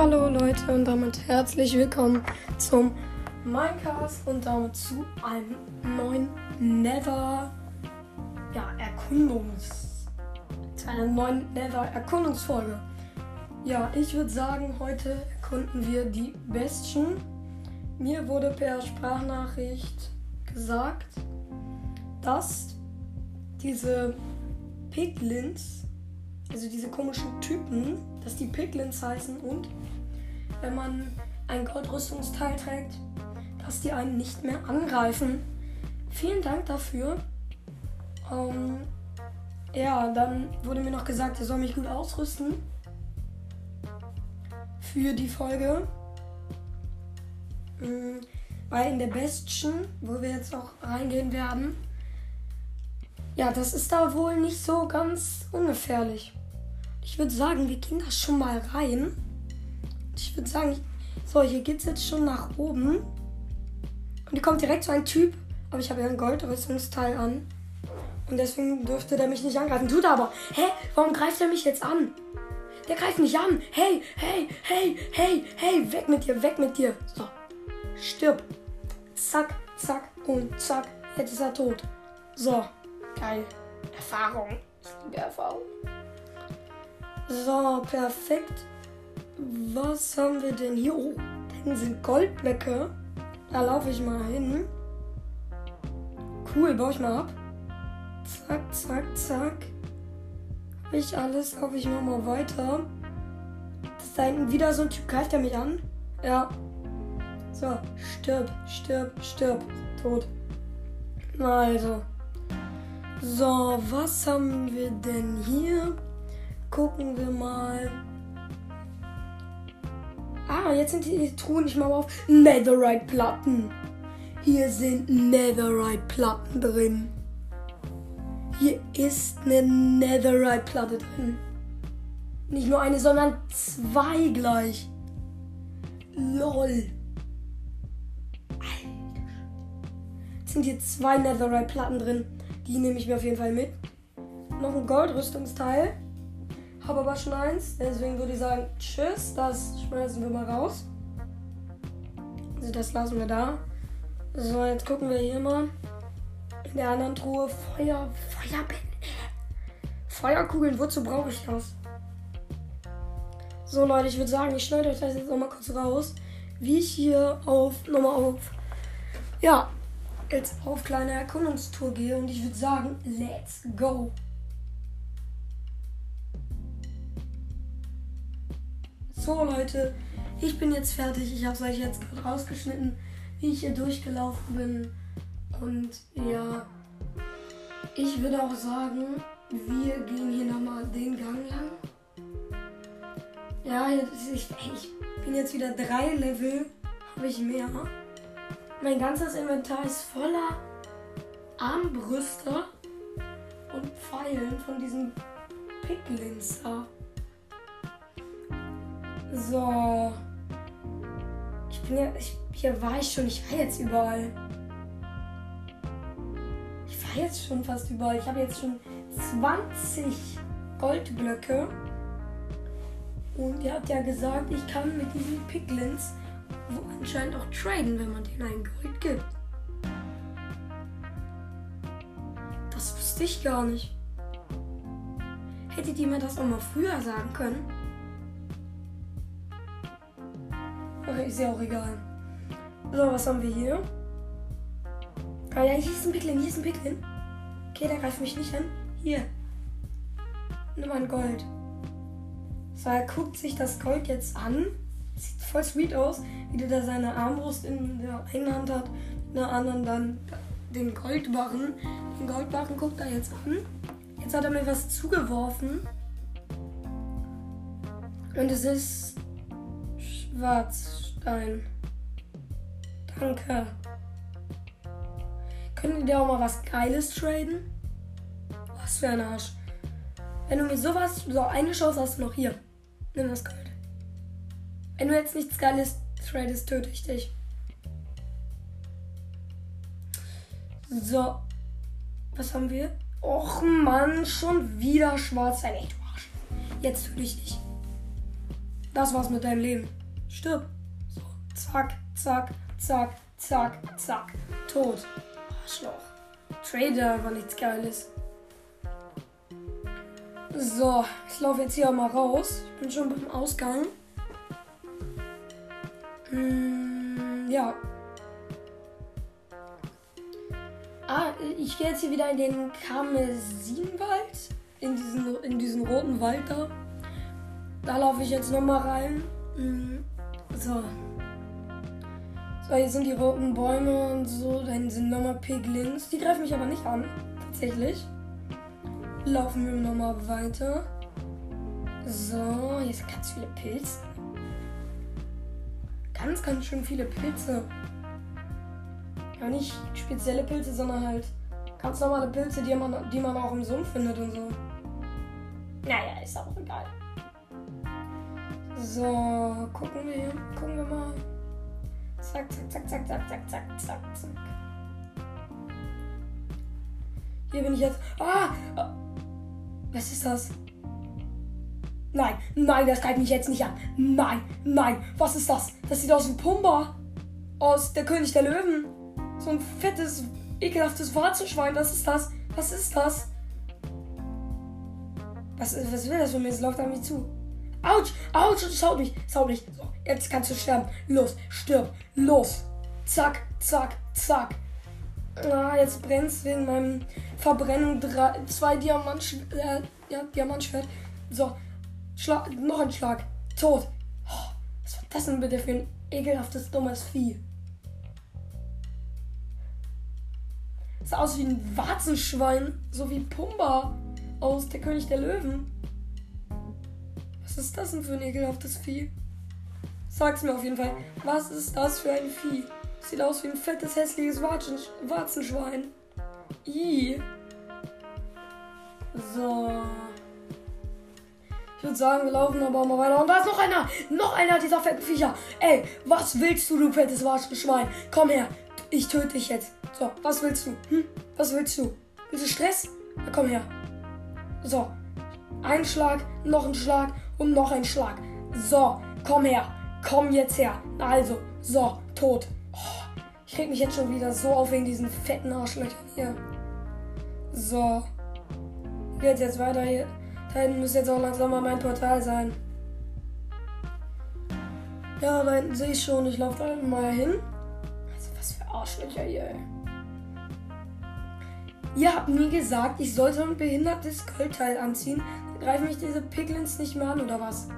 Hallo Leute und damit herzlich willkommen zum Minecast und damit zu einem neuen Nether ja, Erkundungs zu einer neuen Nether Erkundungsfolge. Ja, ich würde sagen, heute erkunden wir die Bestien. Mir wurde per Sprachnachricht gesagt, dass diese Piglins, also diese komischen Typen, dass die Piglins heißen und wenn man ein Goldrüstungsteil trägt, dass die einen nicht mehr angreifen. Vielen Dank dafür. Ähm, ja, dann wurde mir noch gesagt, er soll mich gut ausrüsten für die Folge. Mhm, weil in der Bestien, wo wir jetzt auch reingehen werden, ja, das ist da wohl nicht so ganz ungefährlich. Ich würde sagen, wir gehen da schon mal rein. Ich würde sagen, so, hier geht es jetzt schon nach oben. Und hier kommt direkt so ein Typ. Aber ich habe ja ein Goldrüstungsteil an. Und deswegen dürfte der mich nicht angreifen. Tut aber. Hä? Warum greift er mich jetzt an? Der greift mich an. Hey, hey, hey, hey, hey. Weg mit dir, weg mit dir. So. Stirb. Zack, zack und zack. Jetzt ist er tot. So. Geil. Erfahrung. Ich liebe Erfahrung. So, perfekt. Was haben wir denn hier? Oh, da sind Goldblöcke. Da laufe ich mal hin. Cool, baue ich mal ab. Zack, zack, zack. Hab ich alles, laufe ich mal, mal weiter. Das ist da hinten wieder so ein Typ, greift er mich an? Ja. So, stirb, stirb, stirb. Tot. Also. So, was haben wir denn hier? Gucken wir mal. Jetzt sind die Truhen nicht mal auf Netherite-Platten. Hier sind Netherite-Platten drin. Hier ist eine Netherite-Platte drin. Nicht nur eine, sondern zwei gleich. LOL. Alter. Jetzt sind hier zwei Netherite-Platten drin. Die nehme ich mir auf jeden Fall mit. Noch ein Goldrüstungsteil. Habe aber schon eins. Deswegen würde ich sagen, tschüss. Das schmeißen wir mal raus. Also das lassen wir da. So, jetzt gucken wir hier mal. In der anderen Truhe Feuer. Feuerbälle. Feuerkugeln. Wozu brauche ich das? So Leute, ich würde sagen, ich schneide euch das jetzt nochmal kurz raus. Wie ich hier auf, nochmal auf, ja, jetzt auf kleine Erkundungstour gehe und ich würde sagen, let's go. So Leute, ich bin jetzt fertig. Ich habe es euch jetzt gerade rausgeschnitten, wie ich hier durchgelaufen bin. Und ja, ich würde auch sagen, wir gehen hier nochmal den Gang lang. Ja, ich, ich bin jetzt wieder drei Level, habe ich mehr. Mein ganzes Inventar ist voller Armbrüste und Pfeilen von diesen Piglins da. So. Ich bin ja. Ich, hier war ich schon. Ich war jetzt überall. Ich war jetzt schon fast überall. Ich habe jetzt schon 20 Goldblöcke. Und ihr habt ja gesagt, ich kann mit diesen Piglins wo anscheinend auch traden, wenn man denen ein Gold gibt. Das wusste ich gar nicht. Hättet ihr mir das auch mal früher sagen können? Ist ja auch egal. So, was haben wir hier? Ah ja, hier ist ein Piglin, hier ist ein Piglin. Okay, der greift mich nicht an. Hier. Nimm ein Gold. So, er guckt sich das Gold jetzt an. Sieht voll sweet aus, wie der da seine Armbrust in der einen Hand hat, in der anderen dann den Goldbarren. Den Goldbarren guckt er jetzt an. Jetzt hat er mir was zugeworfen. Und es ist Schwarzstein. Danke. Können die auch mal was Geiles traden? Was für ein Arsch. Wenn du mir sowas, so eine Chance hast du noch hier. Nimm das Gold. Wenn du jetzt nichts Geiles tradest, töte ich dich. So. Was haben wir? Och Mann, schon wieder schwarz. Ey, du Arsch. Jetzt töte ich dich. Das war's mit deinem Leben. Stirb. Zack, zack, zack, zack, zack. Tot. Arschloch. Trader war nichts Geiles. So, ich laufe jetzt hier auch mal raus. Ich bin schon beim Ausgang. Hm, ja. Ah, ich gehe jetzt hier wieder in den Karmesinwald. In diesen, in diesen roten Wald da. Da laufe ich jetzt nochmal rein. Hm, so. So, hier sind die roten Bäume und so. Da sind nochmal Piglins. Die greifen mich aber nicht an. Tatsächlich. Laufen wir nochmal weiter. So, hier sind ganz viele Pilze. Ganz, ganz schön viele Pilze. Ja, nicht spezielle Pilze, sondern halt ganz normale Pilze, die man, die man auch im Sumpf findet und so. Naja, ist auch egal. So, gucken wir. Gucken wir mal. Zack, zack, zack, zack, zack, zack, zack, zack, zack. Hier bin ich jetzt. Ah! Was ist das? Nein, nein, das greift mich jetzt nicht an. Nein, nein, was ist das? Das sieht aus wie Pumba. Aus Der König der Löwen. So ein fettes, ekelhaftes Warzenschwein. Was ist das? Was ist das? Was, was will das von mir? Es läuft an mich zu. Autsch, Autsch, es haut mich, es haut mich. So, jetzt kannst du sterben. Los, stirb, los. Zack, zack, zack. Ah, jetzt brennt es wegen meinem Verbrennung. Drei, zwei Diamant, äh, ja, Diamantschwert. So, Schlag, noch ein Schlag. Tot. Oh, was war das denn bitte für ein ekelhaftes, dummes Vieh? Sah aus wie ein Warzenschwein, so wie Pumba aus Der König der Löwen. Was ist das denn für ein ekelhaftes Vieh? Sag's mir auf jeden Fall. Was ist das für ein Vieh? Sieht aus wie ein fettes, hässliches Warzenschwein. I. So. Ich würde sagen, wir laufen aber mal weiter. Und da ist noch einer! Noch einer dieser fetten Viecher! Ey, was willst du, du fettes Warzenschwein? Komm her! Ich töte dich jetzt. So, was willst du? Hm? Was willst du? Willst du Stress? Na, komm her. So. Ein Schlag, noch ein Schlag und noch ein Schlag. So, komm her. Komm jetzt her. Also, so, tot. Oh, ich reg mich jetzt schon wieder so auf wegen diesen fetten Arschlöchern hier. So. Geht jetzt weiter hier. Da hinten muss jetzt auch langsam mal mein Portal sein. Ja, da hinten sehe ich schon. Ich laufe mal hin. Also, was für Arschlöcher hier, ey. Ihr habt mir gesagt, ich sollte ein behindertes Goldteil anziehen. Da greifen mich diese Piglins nicht mehr an, oder was?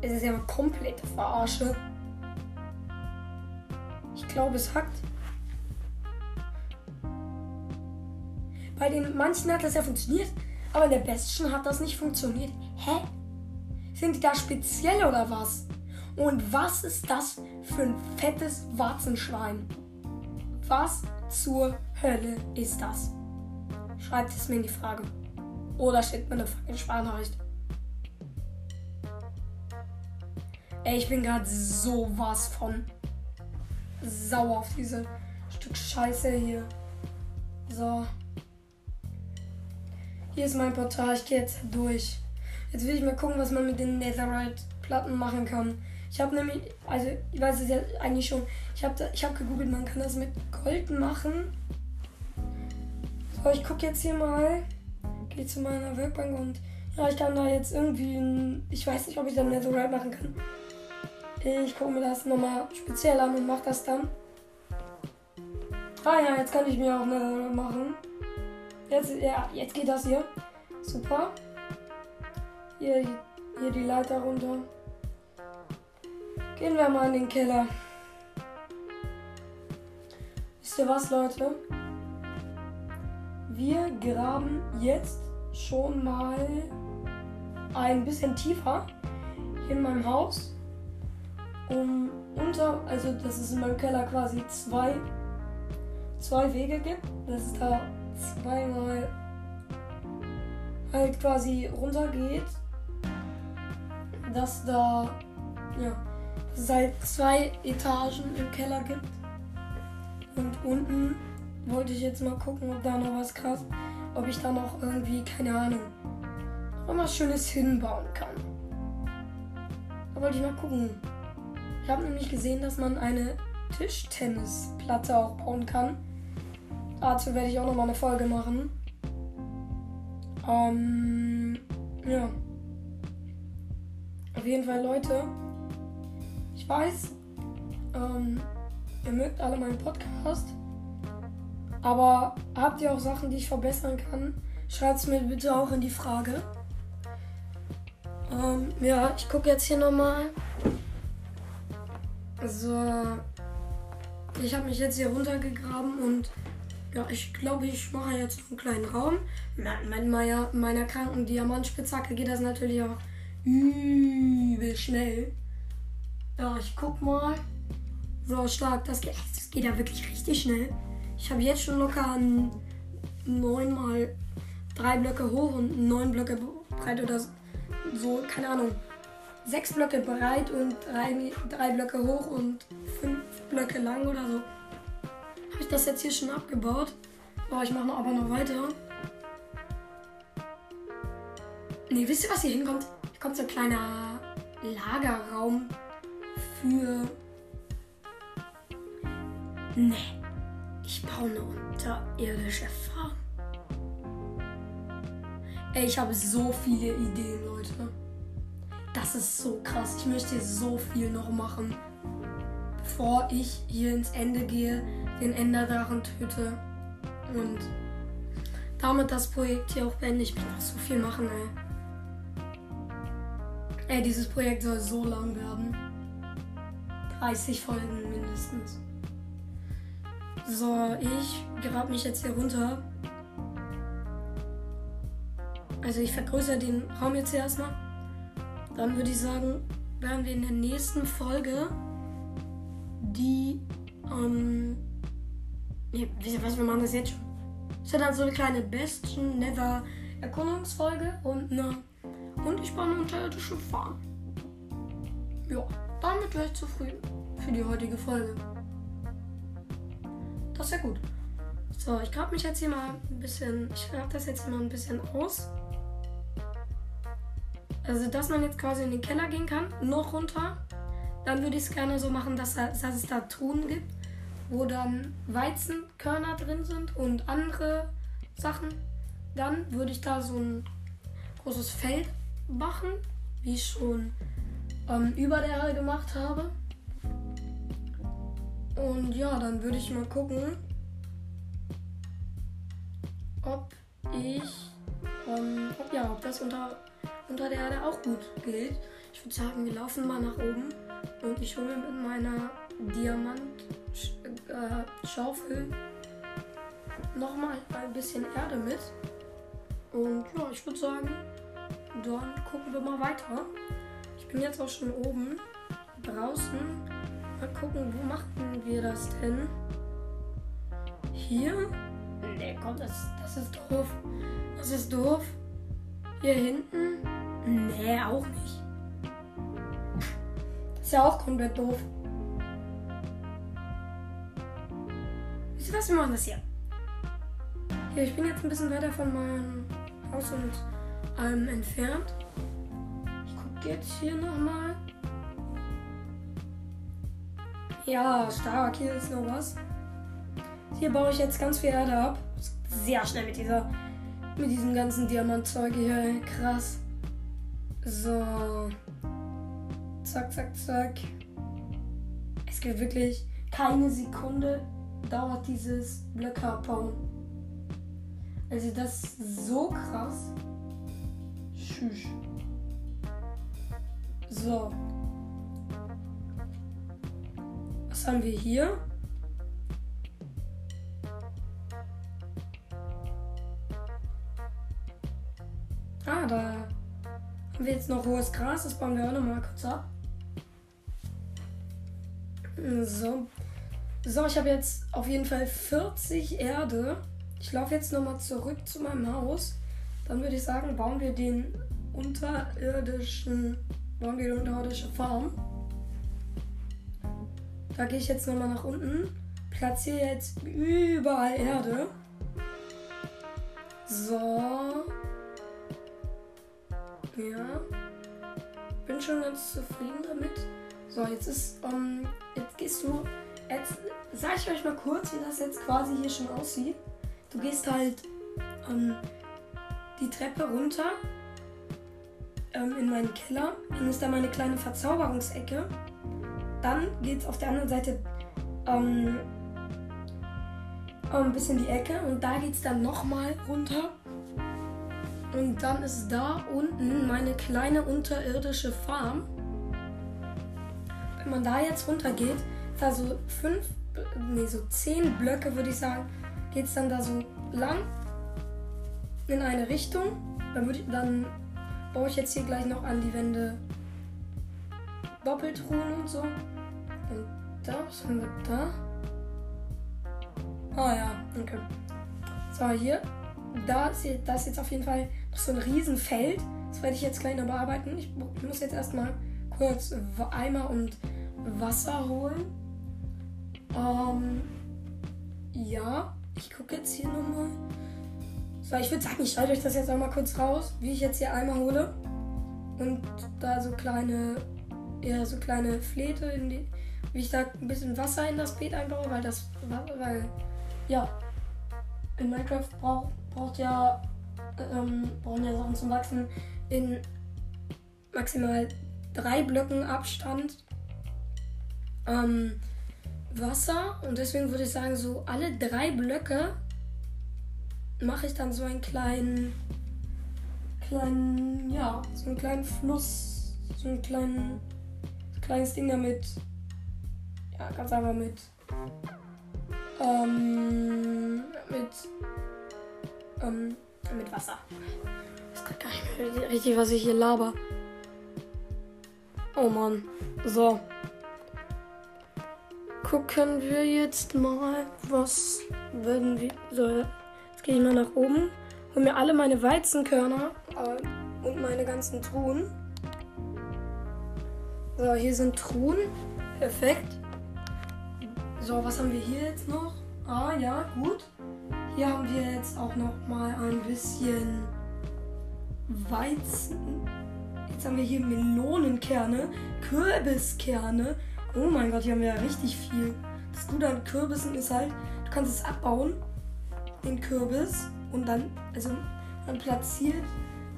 Es ist ja eine komplette Verarsche. Ich glaube, es hackt. Bei den manchen hat das ja funktioniert, aber in der Bestien hat das nicht funktioniert. Hä? Sind die da speziell oder was? Und was ist das für ein fettes Warzenschwein? Was zur Hölle ist das? Schreibt es mir in die Frage. Oder schickt mir eine fucking Sprachnachricht. Ey, ich bin gerade sowas von sauer auf diese Stück Scheiße hier. So. Hier ist mein Portal. Ich gehe jetzt durch. Jetzt will ich mal gucken, was man mit den Netherite-Platten machen kann. Ich habe nämlich, also ich weiß es ja eigentlich schon, ich habe hab gegoogelt, man kann das mit Gold machen. So, ich gucke jetzt hier mal, gehe zu meiner Werkbank und ja, ich kann da jetzt irgendwie, ich weiß nicht, ob ich dann Netherite machen kann. Ich gucke mir das nochmal speziell an und mache das dann. Ah ja, jetzt kann ich mir auch Netherite machen. Jetzt, ja, jetzt geht das hier. Super. Hier, hier die Leiter runter. Gehen wir mal in den Keller. Wisst ihr was, Leute? Wir graben jetzt schon mal ein bisschen tiefer in meinem Haus. Um unter, also dass es in meinem Keller quasi zwei, zwei Wege gibt. Dass es da zweimal halt quasi runter geht. Dass da, ja, es halt zwei Etagen im Keller gibt. Und unten wollte ich jetzt mal gucken, ob da noch was krass, ob ich da noch irgendwie, keine Ahnung, noch was Schönes hinbauen kann. Da wollte ich mal gucken. Ich habe nämlich gesehen, dass man eine Tischtennisplatte auch bauen kann. Dazu werde ich auch nochmal eine Folge machen. Ähm, ja. Auf jeden Fall, Leute. Ich weiß, ähm, ihr mögt alle meinen Podcast. Aber habt ihr auch Sachen, die ich verbessern kann? Schreibt es mir bitte auch in die Frage. Ähm, ja, ich gucke jetzt hier nochmal. So. Ich habe mich jetzt hier runtergegraben und ja, ich glaube, ich mache jetzt einen kleinen Raum. Mit meiner, meiner kranken Diamantspitzhacke geht das natürlich auch übel schnell. Ja, ich guck mal. So stark, das geht, das geht ja wirklich richtig schnell. Ich habe jetzt schon locker neun mal drei Blöcke hoch und neun Blöcke breit oder so, keine Ahnung. Sechs Blöcke breit und drei, drei Blöcke hoch und fünf Blöcke lang oder so. Habe ich das jetzt hier schon abgebaut? Boah, ich mache noch, aber noch weiter. Ne, wisst ihr, was hier hinkommt? Hier kommt so ein kleiner Lagerraum für. Ne. Ich baue eine unterirdische Farm. Ey, ich habe so viele Ideen, Leute. Das ist so krass. Ich möchte so viel noch machen. Bevor ich hier ins Ende gehe, den Enderdrachen töte. Und damit das Projekt hier auch beende. Ich will noch so viel machen, ey. Ey, dieses Projekt soll so lang werden. 30 Folgen mindestens. So, ich grab mich jetzt hier runter. Also ich vergrößere den Raum jetzt hier erstmal. Dann würde ich sagen, werden wir in der nächsten Folge die ähm, nee, was wir machen das jetzt schon. Es wird dann so eine kleine Besten Never Erkundungsfolge und eine und ich baue eine unterirdische Farm. Ja, damit wäre ich zufrieden für die heutige Folge. Das ist ja gut. So, ich grabe mich jetzt hier mal ein bisschen. Ich grabe das jetzt hier mal ein bisschen aus. Also, dass man jetzt quasi in den Keller gehen kann, noch runter. Dann würde ich es gerne so machen, dass, dass es da Truhen gibt, wo dann Weizenkörner drin sind und andere Sachen. Dann würde ich da so ein großes Feld machen, wie ich schon ähm, über der Erde gemacht habe. Und ja, dann würde ich mal gucken, ob ich, ähm, ob, ja, ob das unter unter der Erde auch gut geht. Ich würde sagen, wir laufen mal nach oben und ich hole mit meiner Diamant-Schaufel äh, nochmal ein bisschen Erde mit. Und ja, ich würde sagen, dann gucken wir mal weiter. Ich bin jetzt auch schon oben draußen. Mal gucken, wo machen wir das denn? Hier? Nee, komm, das, das ist doof. Das ist doof. Hier hinten? Nee, auch nicht. Ist ja auch komplett doof. Wisst ihr was? Wir machen das hier. Hier, ich bin jetzt ein bisschen weiter von meinem Haus und allem entfernt. Ich gucke jetzt hier nochmal. Ja, stark. Hier ist noch was. Hier baue ich jetzt ganz viel Erde ab. Sehr schnell mit dieser mit diesem ganzen Diamantzeug hier. Krass. So. Zack, zack, zack. Es geht wirklich keine Sekunde dauert dieses Blöcke abbauen. Also das ist so krass. Tschüss. So. Was haben wir hier? Ah, da haben wir jetzt noch hohes Gras. Das bauen wir auch noch mal kurz ab. So. So, ich habe jetzt auf jeden Fall 40 Erde. Ich laufe jetzt nochmal zurück zu meinem Haus. Dann würde ich sagen, bauen wir den unterirdischen, bauen wir die unterirdische Farm. Da gehe ich jetzt nochmal nach unten. Platziere jetzt überall Erde. So. Ja. Bin schon ganz zufrieden damit. So, jetzt ist, ähm, jetzt gehst du, jetzt sag ich euch mal kurz, wie das jetzt quasi hier schon aussieht. Du gehst halt ähm, die Treppe runter ähm, in meinen Keller. Dann ist da meine kleine Verzauberungsecke. Dann geht's auf der anderen Seite ähm, ein bisschen die Ecke und da geht's dann nochmal runter. Und dann ist da unten meine kleine unterirdische Farm. Wenn man da jetzt runter geht, da so fünf, nee, so zehn Blöcke würde ich sagen, geht es dann da so lang in eine Richtung. Dann, würde ich, dann baue ich jetzt hier gleich noch an die Wände Doppeltruhen und so. Und da, was haben wir da? Ah ja, okay. So, hier. Da ist, jetzt auf jeden Fall noch so ein Riesenfeld. Das werde ich jetzt gleich noch bearbeiten. Ich muss jetzt erstmal kurz Eimer und Wasser holen. Ähm, ja, ich gucke jetzt hier nochmal. So, ich würde sagen, ich schneide euch das jetzt auch mal kurz raus, wie ich jetzt hier Eimer hole. Und da so kleine, ja, so kleine Flete in die, wie ich da ein bisschen Wasser in das Beet einbaue, weil das, weil, ja, in Minecraft braucht, braucht ja, ähm, brauchen ja Sachen zum Wachsen in maximal drei Blöcken Abstand ähm, Wasser. Und deswegen würde ich sagen, so alle drei Blöcke mache ich dann so einen kleinen, kleinen, ja, so einen kleinen Fluss, so einen kleinen, ein kleines Ding damit, ja, ganz einfach mit, ähm, mit, ähm, mit Wasser. Ich weiß gar nicht mehr richtig, was ich hier laber. Oh Mann. So gucken wir jetzt mal, was werden wir. So, jetzt gehe ich mal nach oben, hole mir alle meine Weizenkörner äh, und meine ganzen Truhen. So, hier sind Truhen. Perfekt. So, was haben wir hier jetzt noch? Ah, ja, gut. Hier haben wir jetzt auch noch mal ein bisschen Weizen. Jetzt haben wir hier Melonenkerne, Kürbiskerne, Oh mein Gott, hier haben wir ja richtig viel. Das Gute an Kürbissen ist halt, du kannst es abbauen, den Kürbis, und dann, also man platziert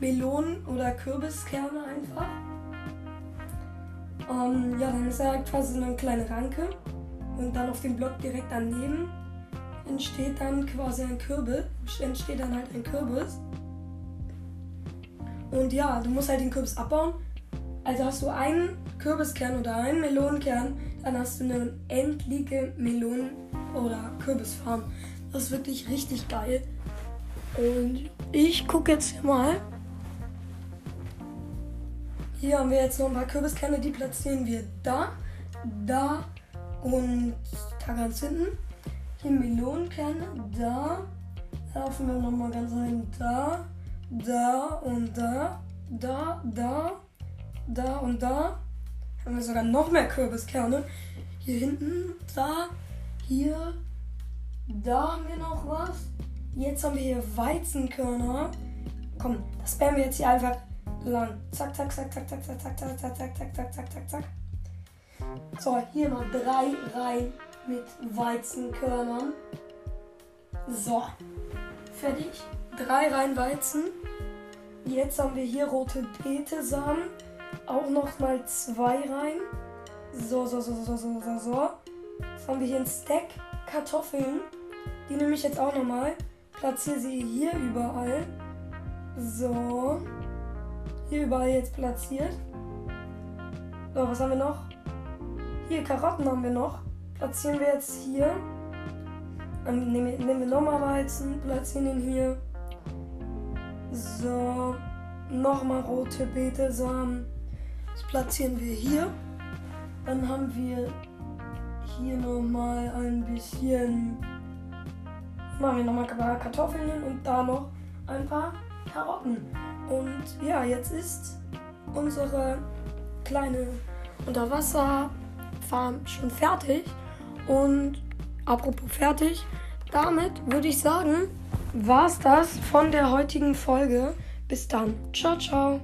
Melonen oder Kürbiskerne einfach. Ähm, ja, dann ist er halt quasi so eine kleine Ranke. Und dann auf dem Block direkt daneben entsteht dann quasi ein Kürbis, entsteht dann halt ein Kürbis. Und ja, du musst halt den Kürbis abbauen. Also hast du einen Kürbiskern oder einen Melonenkern, dann hast du eine endliche Melonen- oder Kürbisfarm. Das ist wirklich richtig geil. Und ich gucke jetzt hier mal. Hier haben wir jetzt noch ein paar Kürbiskerne, die platzieren wir da, da und da ganz hinten. Hier Melonenkerne, da. Laufen wir nochmal ganz rein, da, da und da, da, da, da und da haben wir sogar noch mehr Kürbiskerne. Hier hinten, da, hier, da haben wir noch was. Jetzt haben wir hier Weizenkörner. Komm, das spammen wir jetzt hier einfach lang. Zack, zack, zack, zack, zack, zack, zack, zack, zack, zack, zack, zack, zack, zack, zack. So, hier mal drei Reihen mit Weizenkörnern. So, fertig. Drei Reihen Weizen. Jetzt haben wir hier rote Betesamen auch noch mal zwei rein. So, so, so, so, so, so, so. Jetzt haben wir hier ein Stack Kartoffeln. Die nehme ich jetzt auch noch mal. Platziere sie hier überall. So. Hier überall jetzt platziert. So, was haben wir noch? Hier Karotten haben wir noch. Platzieren wir jetzt hier. Dann nehmen, nehmen wir nochmal Weizen, platzieren ihn hier. So. Nochmal rote Betesamen. Das platzieren wir hier. Dann haben wir hier nochmal ein bisschen. Machen wir nochmal Kartoffeln hin und da noch ein paar Karotten. Und ja, jetzt ist unsere kleine Unterwasserfarm schon fertig. Und apropos fertig, damit würde ich sagen, war es das von der heutigen Folge. Bis dann. Ciao, ciao.